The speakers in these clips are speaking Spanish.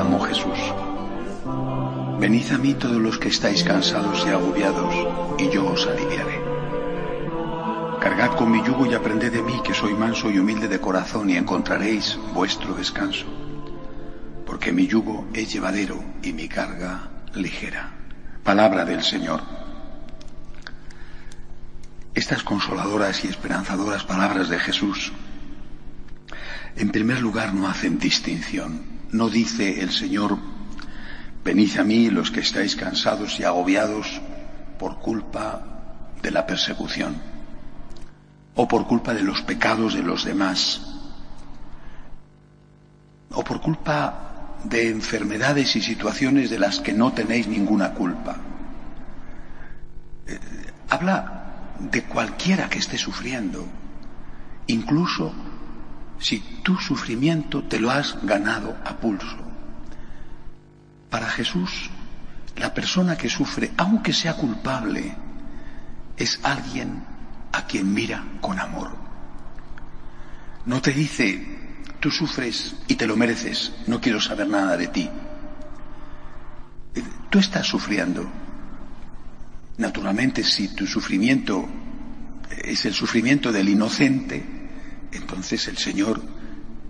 Exclamó Jesús, Venid a mí todos los que estáis cansados y agobiados, y yo os aliviaré. Cargad con mi yugo y aprended de mí, que soy manso y humilde de corazón, y encontraréis vuestro descanso. Porque mi yugo es llevadero y mi carga ligera. Palabra del Señor. Estas consoladoras y esperanzadoras palabras de Jesús, en primer lugar, no hacen distinción. No dice el Señor, venid a mí los que estáis cansados y agobiados por culpa de la persecución o por culpa de los pecados de los demás o por culpa de enfermedades y situaciones de las que no tenéis ninguna culpa. Eh, habla de cualquiera que esté sufriendo, incluso si tu sufrimiento te lo has ganado a pulso. Para Jesús, la persona que sufre, aunque sea culpable, es alguien a quien mira con amor. No te dice, tú sufres y te lo mereces, no quiero saber nada de ti. Tú estás sufriendo. Naturalmente, si tu sufrimiento es el sufrimiento del inocente, entonces el Señor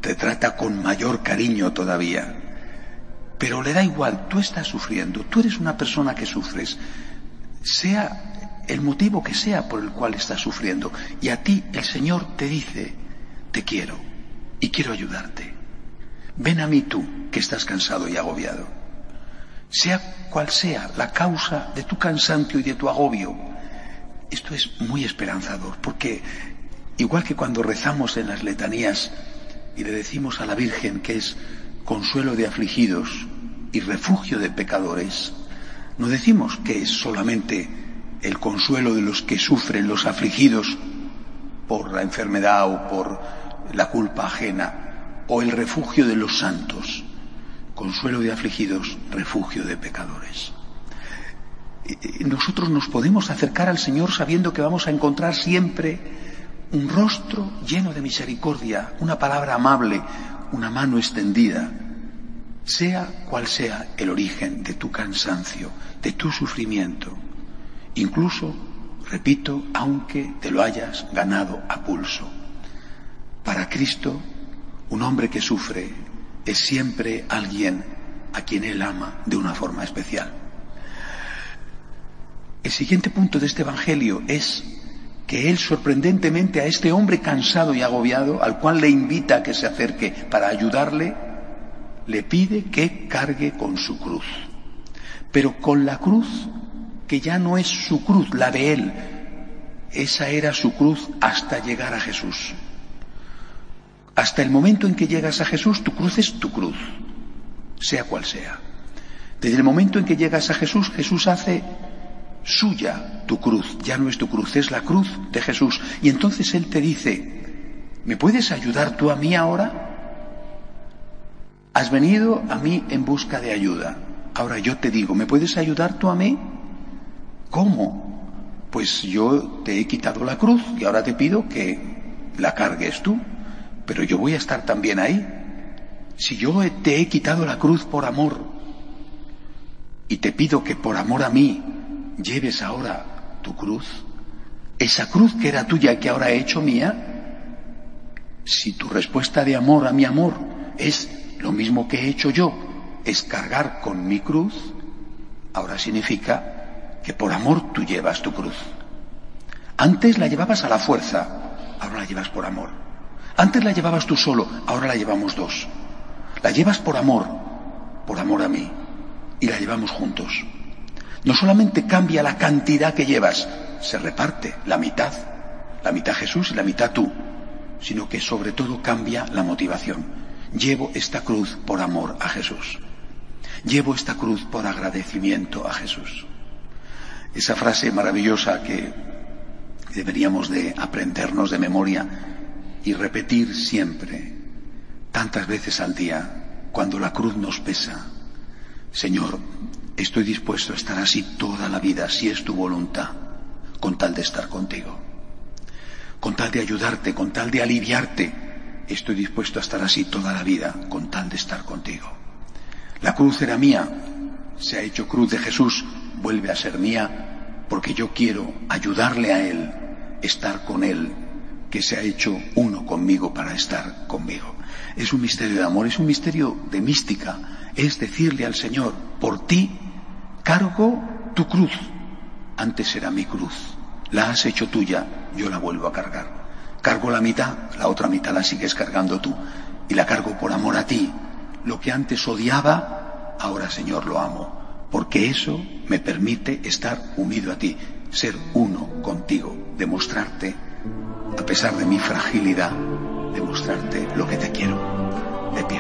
te trata con mayor cariño todavía. Pero le da igual, tú estás sufriendo, tú eres una persona que sufres, sea el motivo que sea por el cual estás sufriendo. Y a ti el Señor te dice, te quiero y quiero ayudarte. Ven a mí tú, que estás cansado y agobiado. Sea cual sea la causa de tu cansancio y de tu agobio, esto es muy esperanzador, porque igual que cuando rezamos en las letanías y le decimos a la Virgen que es consuelo de afligidos y refugio de pecadores, no decimos que es solamente el consuelo de los que sufren, los afligidos por la enfermedad o por la culpa ajena, o el refugio de los santos, consuelo de afligidos, refugio de pecadores. Nosotros nos podemos acercar al Señor sabiendo que vamos a encontrar siempre un rostro lleno de misericordia, una palabra amable, una mano extendida, sea cual sea el origen de tu cansancio, de tu sufrimiento, incluso, repito, aunque te lo hayas ganado a pulso. Para Cristo, un hombre que sufre es siempre alguien a quien Él ama de una forma especial. El siguiente punto de este Evangelio es que Él sorprendentemente a este hombre cansado y agobiado, al cual le invita a que se acerque para ayudarle, le pide que cargue con su cruz. Pero con la cruz que ya no es su cruz, la de Él. Esa era su cruz hasta llegar a Jesús. Hasta el momento en que llegas a Jesús, tu cruz es tu cruz, sea cual sea. Desde el momento en que llegas a Jesús, Jesús hace suya tu cruz, ya no es tu cruz, es la cruz de Jesús. Y entonces Él te dice, ¿me puedes ayudar tú a mí ahora? Has venido a mí en busca de ayuda. Ahora yo te digo, ¿me puedes ayudar tú a mí? ¿Cómo? Pues yo te he quitado la cruz y ahora te pido que la cargues tú, pero yo voy a estar también ahí. Si yo te he quitado la cruz por amor y te pido que por amor a mí lleves ahora tu cruz, esa cruz que era tuya que ahora he hecho mía, si tu respuesta de amor a mi amor es lo mismo que he hecho yo, es cargar con mi cruz, ahora significa que por amor tú llevas tu cruz. Antes la llevabas a la fuerza, ahora la llevas por amor. Antes la llevabas tú solo, ahora la llevamos dos. La llevas por amor, por amor a mí, y la llevamos juntos. No solamente cambia la cantidad que llevas, se reparte la mitad. la mitad Jesús y la mitad tú, sino que sobre todo cambia la motivación. Llevo esta cruz por amor a Jesús. Llevo esta cruz por agradecimiento a Jesús. Esa frase maravillosa que deberíamos de aprendernos de memoria y repetir siempre, tantas veces al día, cuando la cruz nos pesa. Señor, estoy dispuesto a estar así toda la vida, si es tu voluntad, con tal de estar contigo, con tal de ayudarte, con tal de aliviarte. Estoy dispuesto a estar así toda la vida, con tal de estar contigo. La cruz era mía, se ha hecho cruz de Jesús, vuelve a ser mía, porque yo quiero ayudarle a Él, estar con Él, que se ha hecho uno conmigo para estar conmigo. Es un misterio de amor, es un misterio de mística, es decirle al Señor, por ti cargo tu cruz, antes era mi cruz, la has hecho tuya, yo la vuelvo a cargar. Cargo la mitad, la otra mitad la sigues cargando tú, y la cargo por amor a ti. Lo que antes odiaba, ahora Señor lo amo, porque eso me permite estar unido a ti, ser uno contigo, demostrarte a pesar de mi fragilidad, demostrarte lo que te quiero. De pie.